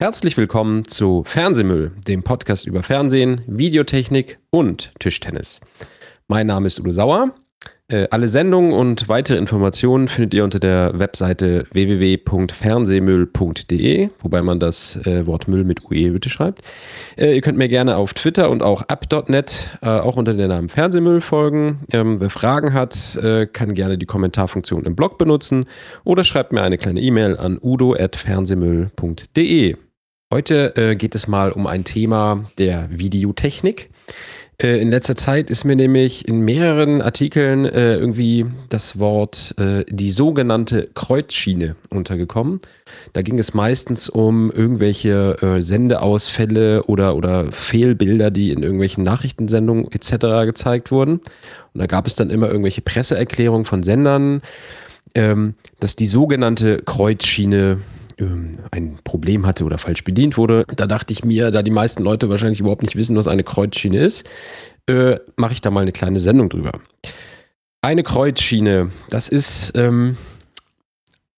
Herzlich willkommen zu Fernsehmüll, dem Podcast über Fernsehen, Videotechnik und Tischtennis. Mein Name ist Udo Sauer. Äh, alle Sendungen und weitere Informationen findet ihr unter der Webseite www.fernsehmüll.de, wobei man das äh, Wort Müll mit UE bitte schreibt. Äh, ihr könnt mir gerne auf Twitter und auch äh, auch unter dem Namen Fernsehmüll folgen. Ähm, wer Fragen hat, kann gerne die Kommentarfunktion im Blog benutzen oder schreibt mir eine kleine E-Mail an udo.fernsehmüll.de. Heute äh, geht es mal um ein Thema der Videotechnik. Äh, in letzter Zeit ist mir nämlich in mehreren Artikeln äh, irgendwie das Wort äh, die sogenannte Kreuzschiene untergekommen. Da ging es meistens um irgendwelche äh, Sendeausfälle oder, oder Fehlbilder, die in irgendwelchen Nachrichtensendungen etc. gezeigt wurden. Und da gab es dann immer irgendwelche Presseerklärungen von Sendern, ähm, dass die sogenannte Kreuzschiene ähm, ein Problem hatte oder falsch bedient wurde. Da dachte ich mir, da die meisten Leute wahrscheinlich überhaupt nicht wissen, was eine Kreuzschiene ist, äh, mache ich da mal eine kleine Sendung drüber. Eine Kreuzschiene, das ist ähm,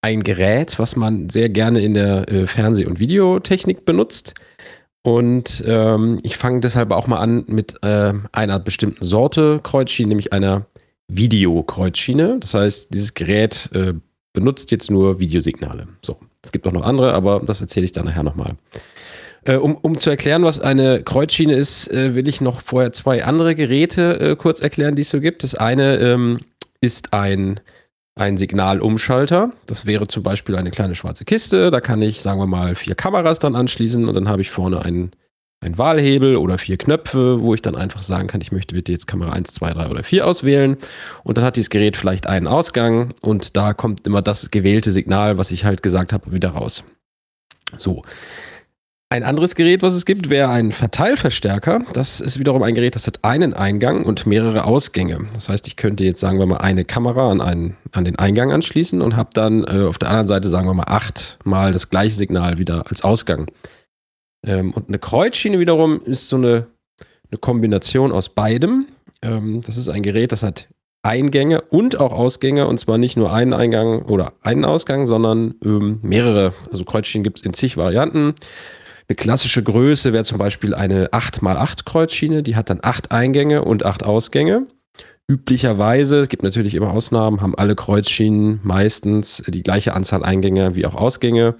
ein Gerät, was man sehr gerne in der äh, Fernseh- und Videotechnik benutzt. Und ähm, ich fange deshalb auch mal an mit äh, einer bestimmten Sorte Kreuzschiene, nämlich einer Videokreuzschiene. Das heißt, dieses Gerät äh, benutzt jetzt nur Videosignale. So, es gibt auch noch andere, aber das erzähle ich dann nachher nochmal. Äh, um, um zu erklären, was eine Kreuzschiene ist, äh, will ich noch vorher zwei andere Geräte äh, kurz erklären, die es so gibt. Das eine ähm, ist ein, ein Signalumschalter. Das wäre zum Beispiel eine kleine schwarze Kiste. Da kann ich, sagen wir mal, vier Kameras dran anschließen und dann habe ich vorne einen ein Wahlhebel oder vier Knöpfe, wo ich dann einfach sagen kann, ich möchte bitte jetzt Kamera 1, 2, 3 oder 4 auswählen. Und dann hat dieses Gerät vielleicht einen Ausgang und da kommt immer das gewählte Signal, was ich halt gesagt habe, wieder raus. So. Ein anderes Gerät, was es gibt, wäre ein Verteilverstärker. Das ist wiederum ein Gerät, das hat einen Eingang und mehrere Ausgänge. Das heißt, ich könnte jetzt, sagen wir mal, eine Kamera an, einen, an den Eingang anschließen und habe dann äh, auf der anderen Seite, sagen wir mal, achtmal das gleiche Signal wieder als Ausgang. Ähm, und eine Kreuzschiene wiederum ist so eine, eine Kombination aus beidem. Ähm, das ist ein Gerät, das hat Eingänge und auch Ausgänge und zwar nicht nur einen Eingang oder einen Ausgang, sondern ähm, mehrere. Also Kreuzschienen gibt es in zig Varianten. Eine klassische Größe wäre zum Beispiel eine 8x8 Kreuzschiene, die hat dann acht Eingänge und acht Ausgänge. Üblicherweise, es gibt natürlich immer Ausnahmen, haben alle Kreuzschienen meistens die gleiche Anzahl Eingänge wie auch Ausgänge.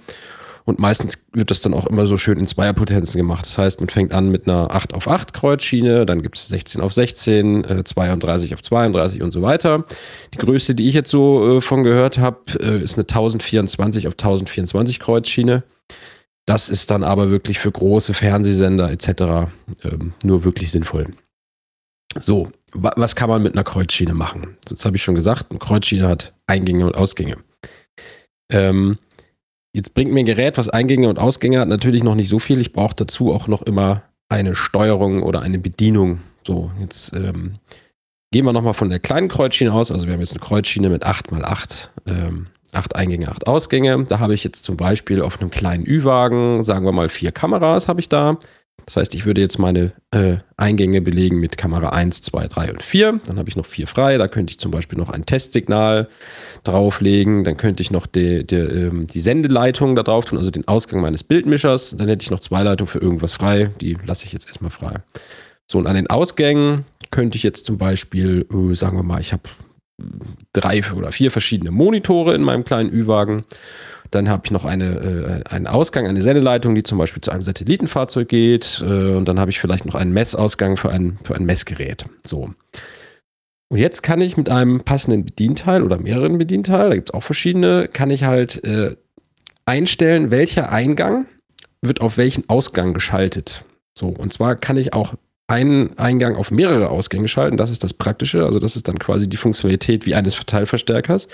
Und meistens wird das dann auch immer so schön in Zweierpotenzen gemacht. Das heißt, man fängt an mit einer 8 auf 8 Kreuzschiene, dann gibt es 16 auf 16, äh, 32 auf 32 und so weiter. Die größte, die ich jetzt so äh, von gehört habe, äh, ist eine 1024 auf 1024 Kreuzschiene. Das ist dann aber wirklich für große Fernsehsender etc. Ähm, nur wirklich sinnvoll. So, wa was kann man mit einer Kreuzschiene machen? Das habe ich schon gesagt, eine Kreuzschiene hat Eingänge und Ausgänge. Ähm, Jetzt bringt mir ein Gerät, was Eingänge und Ausgänge hat, natürlich noch nicht so viel. Ich brauche dazu auch noch immer eine Steuerung oder eine Bedienung. So, jetzt ähm, gehen wir nochmal von der kleinen Kreuzschiene aus. Also wir haben jetzt eine Kreuzschiene mit 8x8, ähm, 8 Eingänge, 8 Ausgänge. Da habe ich jetzt zum Beispiel auf einem kleinen Ü-Wagen, sagen wir mal vier Kameras habe ich da. Das heißt, ich würde jetzt meine äh, Eingänge belegen mit Kamera 1, 2, 3 und 4. Dann habe ich noch vier frei. Da könnte ich zum Beispiel noch ein Testsignal drauflegen. Dann könnte ich noch die, die, ähm, die Sendeleitung da drauf tun, also den Ausgang meines Bildmischers. Dann hätte ich noch zwei Leitungen für irgendwas frei. Die lasse ich jetzt erstmal frei. So, und an den Ausgängen könnte ich jetzt zum Beispiel, äh, sagen wir mal, ich habe drei oder vier verschiedene Monitore in meinem kleinen Ü-Wagen. Dann habe ich noch eine, äh, einen Ausgang, eine Sendeleitung, die zum Beispiel zu einem Satellitenfahrzeug geht. Äh, und dann habe ich vielleicht noch einen Messausgang für ein, für ein Messgerät. So. Und jetzt kann ich mit einem passenden Bedienteil oder mehreren Bedienteilen, da gibt es auch verschiedene, kann ich halt äh, einstellen, welcher Eingang wird auf welchen Ausgang geschaltet. So, und zwar kann ich auch einen Eingang auf mehrere Ausgänge schalten. Das ist das Praktische. Also das ist dann quasi die Funktionalität wie eines Verteilverstärkers.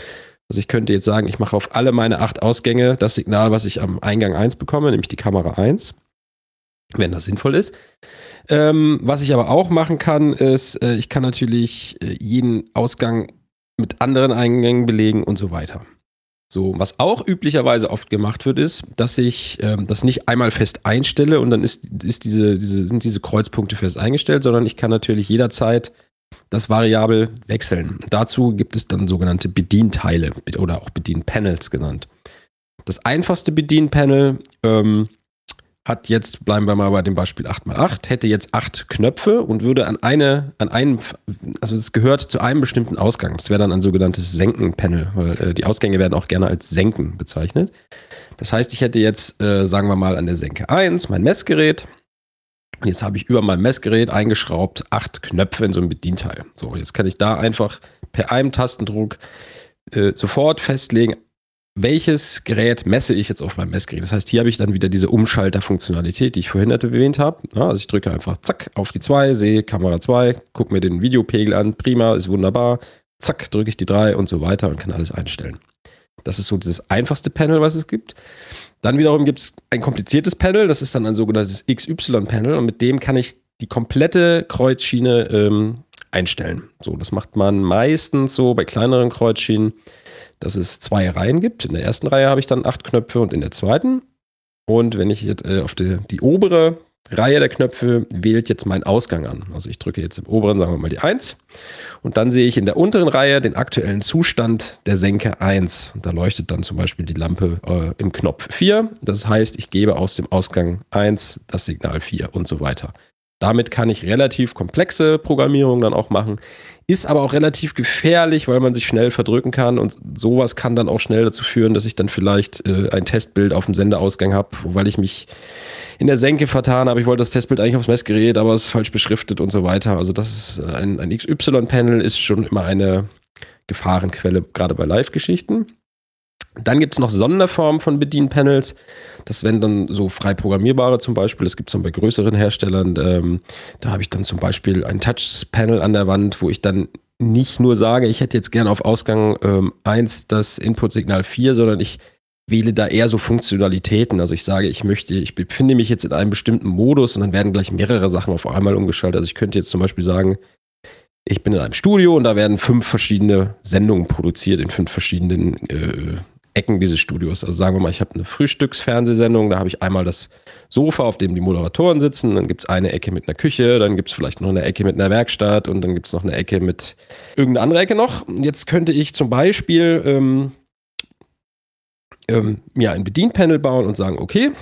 Also ich könnte jetzt sagen, ich mache auf alle meine acht Ausgänge das Signal, was ich am Eingang 1 bekomme, nämlich die Kamera 1, wenn das sinnvoll ist. Ähm, was ich aber auch machen kann, ist, äh, ich kann natürlich äh, jeden Ausgang mit anderen Eingängen belegen und so weiter. So, was auch üblicherweise oft gemacht wird, ist, dass ich ähm, das nicht einmal fest einstelle und dann ist, ist diese, diese, sind diese Kreuzpunkte fest eingestellt, sondern ich kann natürlich jederzeit das variabel wechseln. Dazu gibt es dann sogenannte Bedienteile oder auch Bedienpanels genannt. Das einfachste Bedienpanel ähm, hat jetzt, bleiben wir mal bei dem Beispiel 8x8, hätte jetzt acht Knöpfe und würde an eine, an einen, also es gehört zu einem bestimmten Ausgang. Das wäre dann ein sogenanntes Senken-Panel, weil äh, die Ausgänge werden auch gerne als Senken bezeichnet. Das heißt, ich hätte jetzt, äh, sagen wir mal, an der Senke 1 mein Messgerät. Jetzt habe ich über mein Messgerät eingeschraubt acht Knöpfe in so ein Bedienteil. So, jetzt kann ich da einfach per einem Tastendruck äh, sofort festlegen, welches Gerät messe ich jetzt auf meinem Messgerät. Das heißt, hier habe ich dann wieder diese Umschalterfunktionalität, die ich vorhin erwähnt habe. Ja, also ich drücke einfach zack auf die 2, sehe Kamera 2, gucke mir den Videopegel an, prima, ist wunderbar. Zack, drücke ich die 3 und so weiter und kann alles einstellen. Das ist so das einfachste Panel, was es gibt. Dann wiederum gibt es ein kompliziertes Panel, das ist dann ein sogenanntes XY-Panel und mit dem kann ich die komplette Kreuzschiene ähm, einstellen. So, das macht man meistens so bei kleineren Kreuzschienen dass es zwei Reihen gibt. In der ersten Reihe habe ich dann acht Knöpfe und in der zweiten. Und wenn ich jetzt äh, auf die, die obere Reihe der Knöpfe wählt jetzt meinen Ausgang an. Also ich drücke jetzt im oberen, sagen wir mal die 1. Und dann sehe ich in der unteren Reihe den aktuellen Zustand der Senke 1. da leuchtet dann zum Beispiel die Lampe äh, im Knopf 4. Das heißt, ich gebe aus dem Ausgang 1 das Signal 4 und so weiter. Damit kann ich relativ komplexe Programmierung dann auch machen. Ist aber auch relativ gefährlich, weil man sich schnell verdrücken kann und sowas kann dann auch schnell dazu führen, dass ich dann vielleicht äh, ein Testbild auf dem Sendeausgang habe, weil ich mich in der Senke vertan habe. Ich wollte das Testbild eigentlich aufs Messgerät, aber es ist falsch beschriftet und so weiter. Also das ist ein, ein XY-Panel ist schon immer eine Gefahrenquelle, gerade bei Live-Geschichten. Dann gibt es noch Sonderformen von Bedienpanels. Das werden dann so frei programmierbare zum Beispiel. Das gibt es dann bei größeren Herstellern. Ähm, da habe ich dann zum Beispiel ein Touch-Panel an der Wand, wo ich dann nicht nur sage, ich hätte jetzt gerne auf Ausgang ähm, 1 das Input-Signal 4, sondern ich wähle da eher so Funktionalitäten. Also ich sage, ich möchte, ich befinde mich jetzt in einem bestimmten Modus und dann werden gleich mehrere Sachen auf einmal umgeschaltet. Also ich könnte jetzt zum Beispiel sagen, ich bin in einem Studio und da werden fünf verschiedene Sendungen produziert in fünf verschiedenen äh, Ecken dieses Studios. Also sagen wir mal, ich habe eine Frühstücksfernsehsendung, da habe ich einmal das Sofa, auf dem die Moderatoren sitzen, dann gibt es eine Ecke mit einer Küche, dann gibt es vielleicht noch eine Ecke mit einer Werkstatt und dann gibt es noch eine Ecke mit irgendeiner andere Ecke noch. Jetzt könnte ich zum Beispiel ähm, ähm, mir ein Bedienpanel bauen und sagen, okay,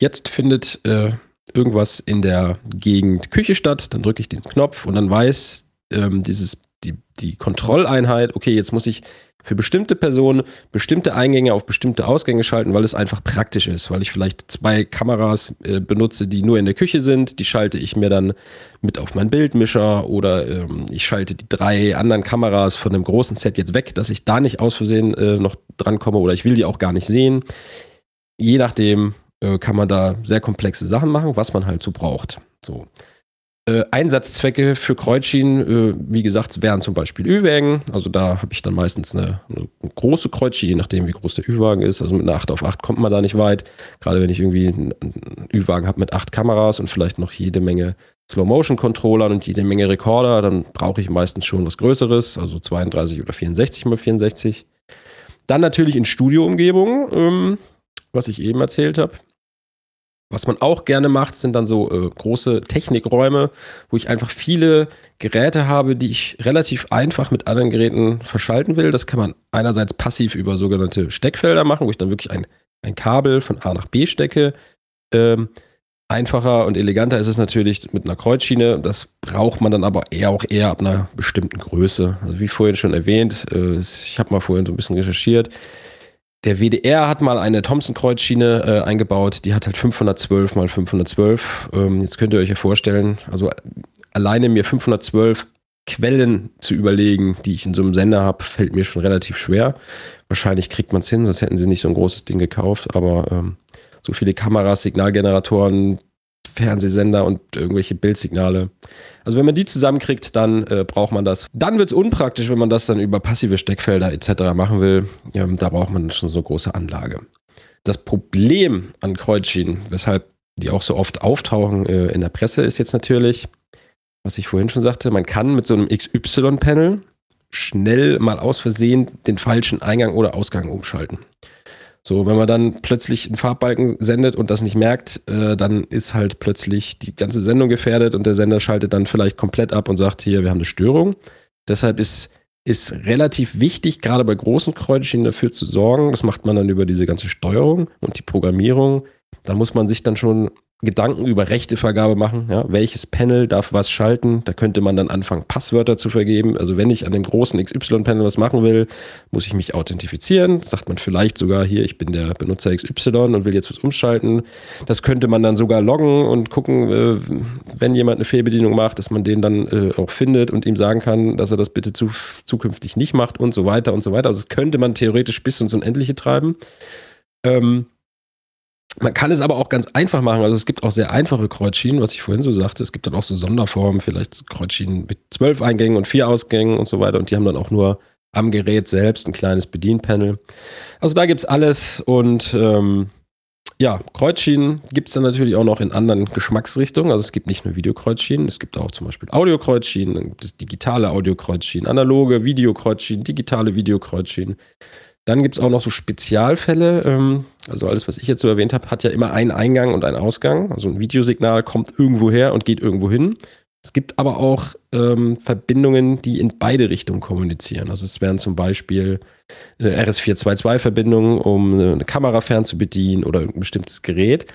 jetzt findet äh, irgendwas in der Gegend Küche statt, dann drücke ich diesen Knopf und dann weiß ähm, dieses, die, die Kontrolleinheit, okay, jetzt muss ich für bestimmte Personen bestimmte Eingänge auf bestimmte Ausgänge schalten, weil es einfach praktisch ist, weil ich vielleicht zwei Kameras äh, benutze, die nur in der Küche sind, die schalte ich mir dann mit auf meinen Bildmischer oder ähm, ich schalte die drei anderen Kameras von dem großen Set jetzt weg, dass ich da nicht aus Versehen äh, noch drankomme oder ich will die auch gar nicht sehen. Je nachdem äh, kann man da sehr komplexe Sachen machen, was man halt so braucht. So. Äh, Einsatzzwecke für Kreuzschienen, äh, wie gesagt, wären zum Beispiel Ü-Wägen. Also da habe ich dann meistens eine, eine, große Kreuzschiene, je nachdem wie groß der Ü-Wagen ist. Also mit einer 8 auf 8 kommt man da nicht weit. Gerade wenn ich irgendwie einen Ü-Wagen habe mit 8 Kameras und vielleicht noch jede Menge Slow-Motion-Controllern und jede Menge Rekorder, dann brauche ich meistens schon was Größeres, also 32 oder 64 mal 64. Dann natürlich in Studioumgebungen, ähm, was ich eben erzählt habe. Was man auch gerne macht, sind dann so äh, große Technikräume, wo ich einfach viele Geräte habe, die ich relativ einfach mit anderen Geräten verschalten will. Das kann man einerseits passiv über sogenannte Steckfelder machen, wo ich dann wirklich ein, ein Kabel von A nach B stecke. Ähm, einfacher und eleganter ist es natürlich mit einer Kreuzschiene. Das braucht man dann aber eher auch eher ab einer bestimmten Größe. Also wie vorhin schon erwähnt, äh, ich habe mal vorhin so ein bisschen recherchiert. Der WDR hat mal eine Thomson-Kreuzschiene äh, eingebaut, die hat halt 512 mal 512. Ähm, jetzt könnt ihr euch ja vorstellen, also alleine mir 512 Quellen zu überlegen, die ich in so einem Sender habe, fällt mir schon relativ schwer. Wahrscheinlich kriegt man es hin, sonst hätten sie nicht so ein großes Ding gekauft, aber ähm, so viele Kameras, Signalgeneratoren, Fernsehsender und irgendwelche Bildsignale. Also wenn man die zusammenkriegt, dann äh, braucht man das. Dann wird es unpraktisch, wenn man das dann über passive Steckfelder etc. machen will. Ja, da braucht man schon so große Anlage. Das Problem an Kreuzschienen, weshalb die auch so oft auftauchen äh, in der Presse, ist jetzt natürlich, was ich vorhin schon sagte, man kann mit so einem XY-Panel schnell mal aus Versehen den falschen Eingang oder Ausgang umschalten. So, wenn man dann plötzlich einen Farbbalken sendet und das nicht merkt, äh, dann ist halt plötzlich die ganze Sendung gefährdet und der Sender schaltet dann vielleicht komplett ab und sagt, hier, wir haben eine Störung. Deshalb ist, ist relativ wichtig, gerade bei großen Kreuzschienen dafür zu sorgen, das macht man dann über diese ganze Steuerung und die Programmierung. Da muss man sich dann schon Gedanken über Rechtevergabe machen. Ja, welches Panel darf was schalten? Da könnte man dann anfangen, Passwörter zu vergeben. Also wenn ich an dem großen XY-Panel was machen will, muss ich mich authentifizieren. Sagt man vielleicht sogar hier, ich bin der Benutzer XY und will jetzt was umschalten. Das könnte man dann sogar loggen und gucken, äh, wenn jemand eine Fehlbedienung macht, dass man den dann äh, auch findet und ihm sagen kann, dass er das bitte zu, zukünftig nicht macht und so weiter und so weiter. Also das könnte man theoretisch bis ins Unendliche treiben. Ähm, man kann es aber auch ganz einfach machen. Also es gibt auch sehr einfache Kreuzschienen, was ich vorhin so sagte. Es gibt dann auch so Sonderformen, vielleicht Kreuzschienen mit zwölf Eingängen und vier Ausgängen und so weiter. Und die haben dann auch nur am Gerät selbst ein kleines Bedienpanel. Also da gibt es alles. Und ähm, ja, Kreuzschienen gibt es dann natürlich auch noch in anderen Geschmacksrichtungen. Also es gibt nicht nur Videokreuzschienen, es gibt auch zum Beispiel Audiokreuzschienen, dann gibt es digitale Audiokreuzschienen, analoge Videokreuzschienen, digitale Videokreuzschienen. Dann gibt es auch noch so Spezialfälle. Ähm, also alles, was ich jetzt so erwähnt habe, hat ja immer einen Eingang und einen Ausgang. Also ein Videosignal kommt irgendwo her und geht irgendwo hin. Es gibt aber auch ähm, Verbindungen, die in beide Richtungen kommunizieren. Also es wären zum Beispiel eine RS422-Verbindung, um eine Kamera fern zu bedienen oder ein bestimmtes Gerät.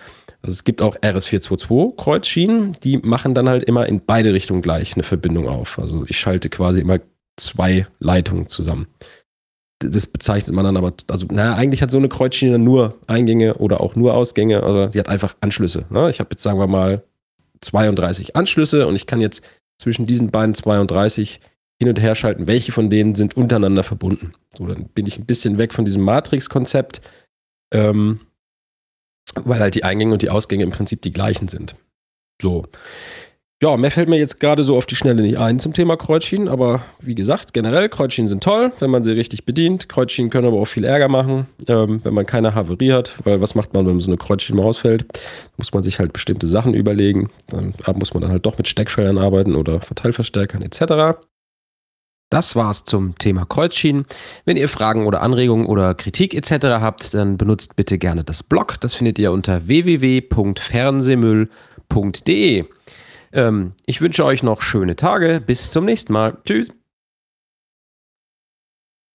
Also es gibt auch RS422-Kreuzschienen, die machen dann halt immer in beide Richtungen gleich eine Verbindung auf. Also ich schalte quasi immer zwei Leitungen zusammen das bezeichnet man dann aber, also naja, eigentlich hat so eine Kreuzschiene nur Eingänge oder auch nur Ausgänge, also sie hat einfach Anschlüsse. Ne? Ich habe jetzt, sagen wir mal, 32 Anschlüsse und ich kann jetzt zwischen diesen beiden 32 hin und her schalten, welche von denen sind untereinander verbunden. So, dann bin ich ein bisschen weg von diesem Matrix-Konzept, ähm, weil halt die Eingänge und die Ausgänge im Prinzip die gleichen sind. So. Ja, mehr fällt mir jetzt gerade so auf die Schnelle nicht ein zum Thema Kreuzschienen, aber wie gesagt, generell Kreuzschienen sind toll, wenn man sie richtig bedient. Kreuzschienen können aber auch viel Ärger machen, ähm, wenn man keine Havarie hat, weil was macht man, wenn so eine Kreuzschiene mal ausfällt? Muss man sich halt bestimmte Sachen überlegen. Dann muss man dann halt doch mit Steckfeldern arbeiten oder Verteilverstärkern etc. Das war's zum Thema Kreuzschienen. Wenn ihr Fragen oder Anregungen oder Kritik etc. habt, dann benutzt bitte gerne das Blog. Das findet ihr unter www.fernsehmüll.de. Ähm, ich wünsche euch noch schöne Tage. Bis zum nächsten Mal. Tschüss.